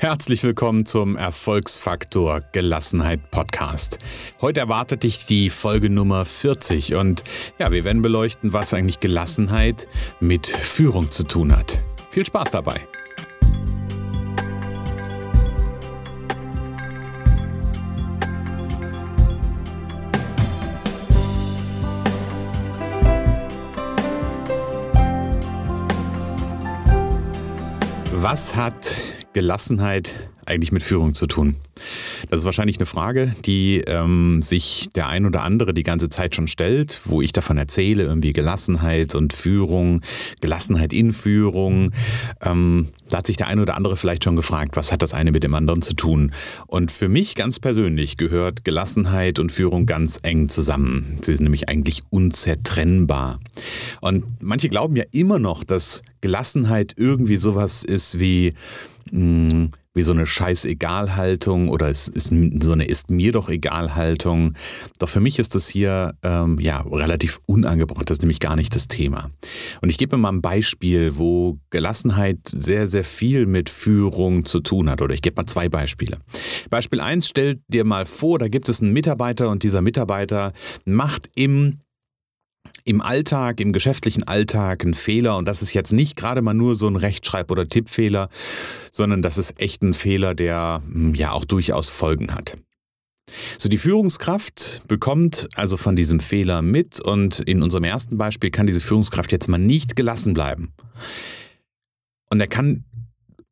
Herzlich willkommen zum Erfolgsfaktor Gelassenheit Podcast. Heute erwartet dich die Folge Nummer 40 und ja, wir werden beleuchten, was eigentlich Gelassenheit mit Führung zu tun hat. Viel Spaß dabei. Was hat Gelassenheit eigentlich mit Führung zu tun? Das ist wahrscheinlich eine Frage, die ähm, sich der ein oder andere die ganze Zeit schon stellt, wo ich davon erzähle, irgendwie Gelassenheit und Führung, Gelassenheit in Führung. Ähm, da hat sich der ein oder andere vielleicht schon gefragt, was hat das eine mit dem anderen zu tun? Und für mich ganz persönlich gehört Gelassenheit und Führung ganz eng zusammen. Sie sind nämlich eigentlich unzertrennbar. Und manche glauben ja immer noch, dass Gelassenheit irgendwie sowas ist wie hm, wie so eine Scheiß-Egal-Haltung oder es ist so eine Ist mir doch für mich ist das hier ähm, ja relativ unangebrochen. Das ist nämlich gar nicht das Thema. Und ich gebe mir mal ein Beispiel, wo Gelassenheit sehr, sehr viel mit Führung zu tun hat. Oder ich gebe mal zwei Beispiele. Beispiel 1, stell dir mal vor, da gibt es einen Mitarbeiter und dieser Mitarbeiter macht im im Alltag, im geschäftlichen Alltag ein Fehler und das ist jetzt nicht gerade mal nur so ein Rechtschreib- oder Tippfehler, sondern das ist echt ein Fehler, der hm, ja auch durchaus Folgen hat. So, die Führungskraft bekommt also von diesem Fehler mit und in unserem ersten Beispiel kann diese Führungskraft jetzt mal nicht gelassen bleiben. Und er kann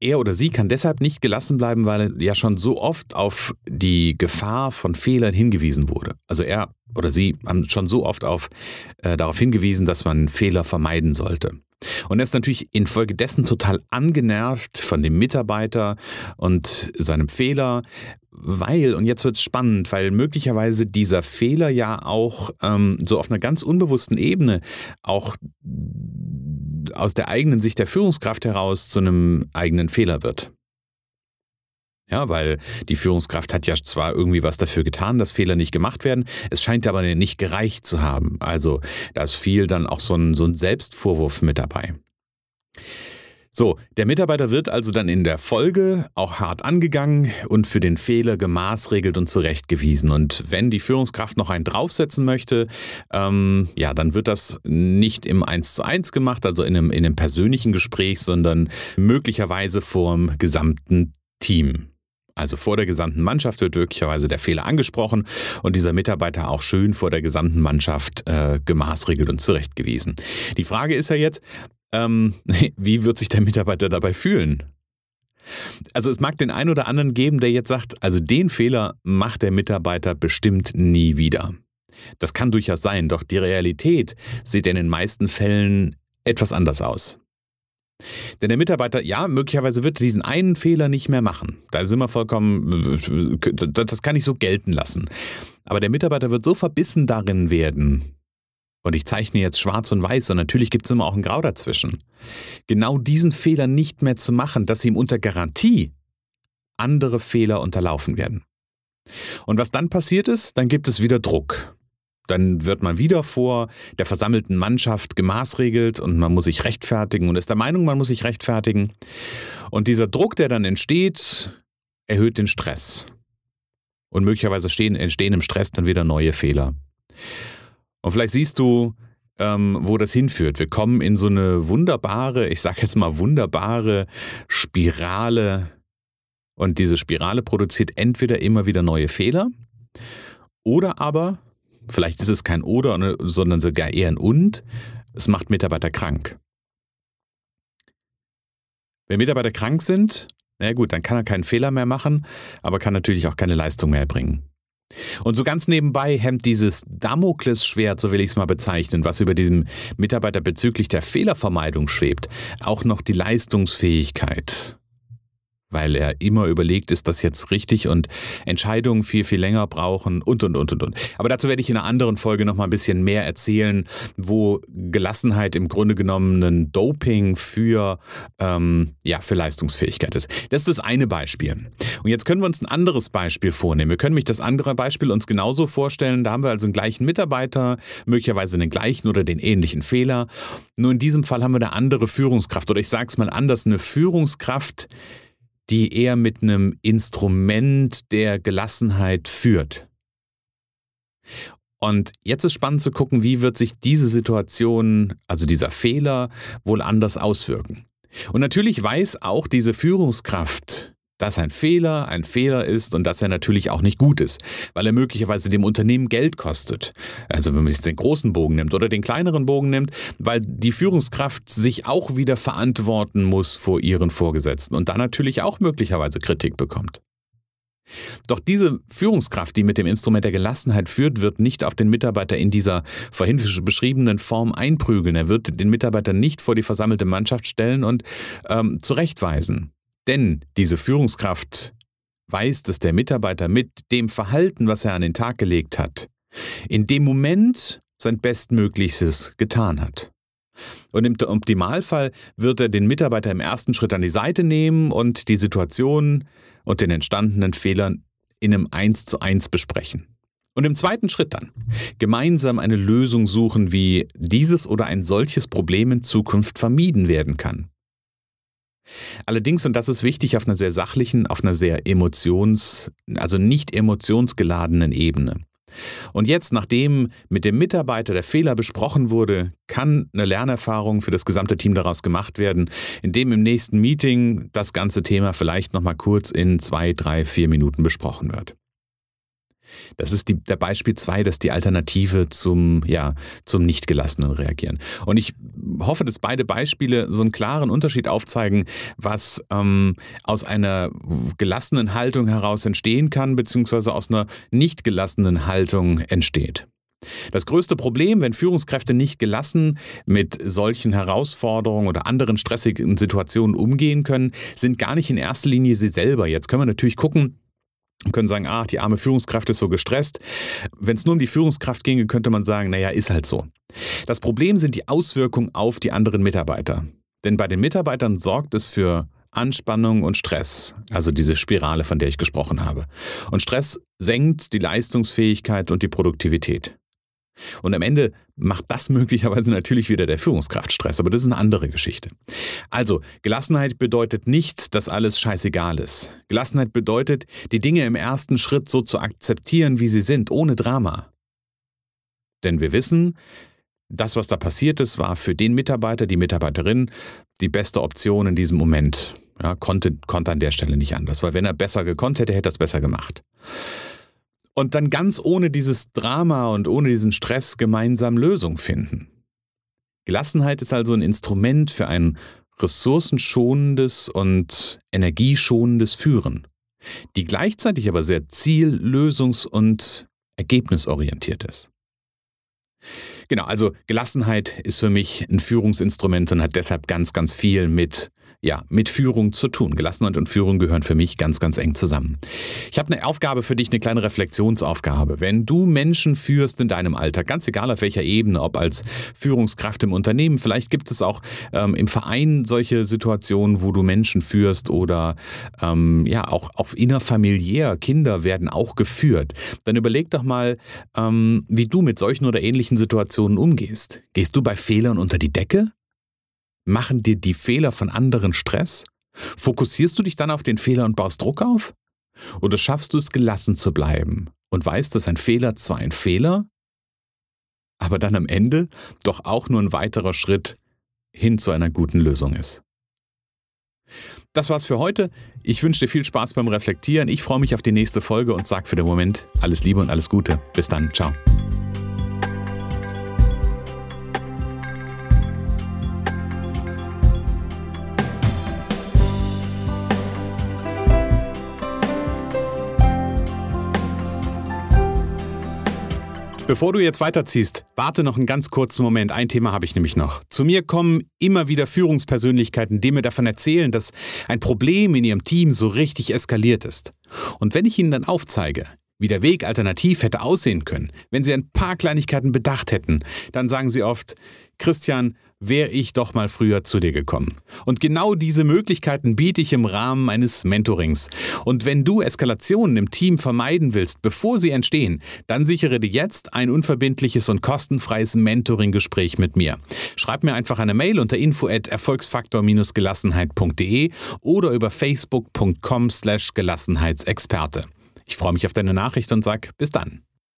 er oder sie kann deshalb nicht gelassen bleiben, weil ja schon so oft auf die Gefahr von Fehlern hingewiesen wurde. Also er oder sie haben schon so oft auf, äh, darauf hingewiesen, dass man Fehler vermeiden sollte. Und er ist natürlich infolgedessen total angenervt von dem Mitarbeiter und seinem Fehler, weil, und jetzt wird es spannend, weil möglicherweise dieser Fehler ja auch ähm, so auf einer ganz unbewussten Ebene auch aus der eigenen Sicht der Führungskraft heraus zu einem eigenen Fehler wird. Ja, weil die Führungskraft hat ja zwar irgendwie was dafür getan, dass Fehler nicht gemacht werden, es scheint aber nicht gereicht zu haben. Also da ist viel dann auch so ein, so ein Selbstvorwurf mit dabei. So, der Mitarbeiter wird also dann in der Folge auch hart angegangen und für den Fehler gemaßregelt und zurechtgewiesen. Und wenn die Führungskraft noch einen draufsetzen möchte, ähm, ja, dann wird das nicht im 1 zu 1 gemacht, also in einem, in einem persönlichen Gespräch, sondern möglicherweise vorm gesamten Team. Also vor der gesamten Mannschaft wird möglicherweise der Fehler angesprochen und dieser Mitarbeiter auch schön vor der gesamten Mannschaft äh, gemaßregelt und zurechtgewiesen. Die Frage ist ja jetzt, ähm, wie wird sich der Mitarbeiter dabei fühlen? Also es mag den einen oder anderen geben, der jetzt sagt, also den Fehler macht der Mitarbeiter bestimmt nie wieder. Das kann durchaus sein, doch die Realität sieht in den meisten Fällen etwas anders aus. Denn der Mitarbeiter, ja, möglicherweise wird diesen einen Fehler nicht mehr machen. Da sind wir vollkommen, das kann ich so gelten lassen. Aber der Mitarbeiter wird so verbissen darin werden, und ich zeichne jetzt schwarz und weiß und natürlich gibt es immer auch ein Grau dazwischen, genau diesen Fehler nicht mehr zu machen, dass ihm unter Garantie andere Fehler unterlaufen werden. Und was dann passiert ist, dann gibt es wieder Druck. Dann wird man wieder vor der versammelten Mannschaft gemaßregelt und man muss sich rechtfertigen und ist der Meinung, man muss sich rechtfertigen. Und dieser Druck, der dann entsteht, erhöht den Stress. Und möglicherweise entstehen im Stress dann wieder neue Fehler. Und vielleicht siehst du, ähm, wo das hinführt. Wir kommen in so eine wunderbare, ich sage jetzt mal wunderbare Spirale. Und diese Spirale produziert entweder immer wieder neue Fehler oder aber, vielleicht ist es kein oder, ne, sondern sogar eher ein und, es macht Mitarbeiter krank. Wenn Mitarbeiter krank sind, na gut, dann kann er keinen Fehler mehr machen, aber kann natürlich auch keine Leistung mehr erbringen. Und so ganz nebenbei hemmt dieses Damoklesschwert, so will ich es mal bezeichnen, was über diesem Mitarbeiter bezüglich der Fehlervermeidung schwebt, auch noch die Leistungsfähigkeit weil er immer überlegt, ist das jetzt richtig und Entscheidungen viel, viel länger brauchen und, und, und, und, und. Aber dazu werde ich in einer anderen Folge noch mal ein bisschen mehr erzählen, wo Gelassenheit im Grunde genommen ein Doping für, ähm, ja, für Leistungsfähigkeit ist. Das ist das eine Beispiel. Und jetzt können wir uns ein anderes Beispiel vornehmen. Wir können mich das andere Beispiel uns genauso vorstellen. Da haben wir also einen gleichen Mitarbeiter, möglicherweise den gleichen oder den ähnlichen Fehler. Nur in diesem Fall haben wir eine andere Führungskraft oder ich sage es mal anders, eine Führungskraft, die eher mit einem Instrument der Gelassenheit führt. Und jetzt ist spannend zu gucken, wie wird sich diese Situation, also dieser Fehler, wohl anders auswirken. Und natürlich weiß auch diese Führungskraft, dass ein Fehler ein Fehler ist und dass er natürlich auch nicht gut ist, weil er möglicherweise dem Unternehmen Geld kostet. Also wenn man sich den großen Bogen nimmt oder den kleineren Bogen nimmt, weil die Führungskraft sich auch wieder verantworten muss vor ihren Vorgesetzten und dann natürlich auch möglicherweise Kritik bekommt. Doch diese Führungskraft, die mit dem Instrument der Gelassenheit führt, wird nicht auf den Mitarbeiter in dieser vorhin beschriebenen Form einprügeln. Er wird den Mitarbeiter nicht vor die versammelte Mannschaft stellen und ähm, zurechtweisen. Denn diese Führungskraft weiß, dass der Mitarbeiter mit dem Verhalten, was er an den Tag gelegt hat, in dem Moment sein Bestmöglichstes getan hat. Und im Optimalfall wird er den Mitarbeiter im ersten Schritt an die Seite nehmen und die Situation und den entstandenen Fehlern in einem Eins zu eins besprechen. Und im zweiten Schritt dann gemeinsam eine Lösung suchen, wie dieses oder ein solches Problem in Zukunft vermieden werden kann. Allerdings, und das ist wichtig, auf einer sehr sachlichen, auf einer sehr emotions-, also nicht emotionsgeladenen Ebene. Und jetzt, nachdem mit dem Mitarbeiter der Fehler besprochen wurde, kann eine Lernerfahrung für das gesamte Team daraus gemacht werden, indem im nächsten Meeting das ganze Thema vielleicht nochmal kurz in zwei, drei, vier Minuten besprochen wird. Das ist die, der Beispiel 2, dass die Alternative zum, ja, zum Nichtgelassenen reagieren. Und ich hoffe, dass beide Beispiele so einen klaren Unterschied aufzeigen, was ähm, aus einer gelassenen Haltung heraus entstehen kann, beziehungsweise aus einer nicht gelassenen Haltung entsteht. Das größte Problem, wenn Führungskräfte nicht gelassen mit solchen Herausforderungen oder anderen stressigen Situationen umgehen können, sind gar nicht in erster Linie sie selber. Jetzt können wir natürlich gucken, und können sagen, ah, die arme Führungskraft ist so gestresst. Wenn es nur um die Führungskraft ginge, könnte man sagen, naja, ist halt so. Das Problem sind die Auswirkungen auf die anderen Mitarbeiter. Denn bei den Mitarbeitern sorgt es für Anspannung und Stress, also diese Spirale, von der ich gesprochen habe. Und Stress senkt die Leistungsfähigkeit und die Produktivität. Und am Ende macht das möglicherweise natürlich wieder der Führungskraft Stress, aber das ist eine andere Geschichte. Also, Gelassenheit bedeutet nicht, dass alles scheißegal ist. Gelassenheit bedeutet, die Dinge im ersten Schritt so zu akzeptieren, wie sie sind, ohne Drama. Denn wir wissen, das, was da passiert ist, war für den Mitarbeiter, die Mitarbeiterin die beste Option in diesem Moment. Ja, konnte, konnte an der Stelle nicht anders, weil wenn er besser gekonnt hätte, hätte er es besser gemacht und dann ganz ohne dieses Drama und ohne diesen Stress gemeinsam Lösungen finden. Gelassenheit ist also ein Instrument für ein ressourcenschonendes und energieschonendes Führen, die gleichzeitig aber sehr ziel-, lösungs- und ergebnisorientiert ist. Genau, also Gelassenheit ist für mich ein Führungsinstrument und hat deshalb ganz, ganz viel mit ja, mit Führung zu tun. Gelassenheit und Führung gehören für mich ganz, ganz eng zusammen. Ich habe eine Aufgabe für dich, eine kleine Reflexionsaufgabe. Wenn du Menschen führst in deinem Alltag, ganz egal auf welcher Ebene, ob als Führungskraft im Unternehmen, vielleicht gibt es auch ähm, im Verein solche Situationen, wo du Menschen führst oder ähm, ja, auch, auch innerfamiliär, Kinder werden auch geführt. Dann überleg doch mal, ähm, wie du mit solchen oder ähnlichen Situationen umgehst. Gehst du bei Fehlern unter die Decke? Machen dir die Fehler von anderen Stress? Fokussierst du dich dann auf den Fehler und baust Druck auf? Oder schaffst du es, gelassen zu bleiben und weißt, dass ein Fehler zwar ein Fehler, aber dann am Ende doch auch nur ein weiterer Schritt hin zu einer guten Lösung ist? Das war's für heute. Ich wünsche dir viel Spaß beim Reflektieren. Ich freue mich auf die nächste Folge und sage für den Moment alles Liebe und alles Gute. Bis dann. Ciao. Bevor du jetzt weiterziehst, warte noch einen ganz kurzen Moment. Ein Thema habe ich nämlich noch. Zu mir kommen immer wieder Führungspersönlichkeiten, die mir davon erzählen, dass ein Problem in ihrem Team so richtig eskaliert ist. Und wenn ich ihnen dann aufzeige, wie der Weg alternativ hätte aussehen können, wenn sie ein paar Kleinigkeiten bedacht hätten, dann sagen sie oft, Christian, wäre ich doch mal früher zu dir gekommen. Und genau diese Möglichkeiten biete ich im Rahmen eines Mentorings. Und wenn du Eskalationen im Team vermeiden willst, bevor sie entstehen, dann sichere dir jetzt ein unverbindliches und kostenfreies Mentoring-Gespräch mit mir. Schreib mir einfach eine Mail unter info at erfolgsfaktor-gelassenheit.de oder über facebook.com slash Gelassenheitsexperte. Ich freue mich auf deine Nachricht und sag bis dann.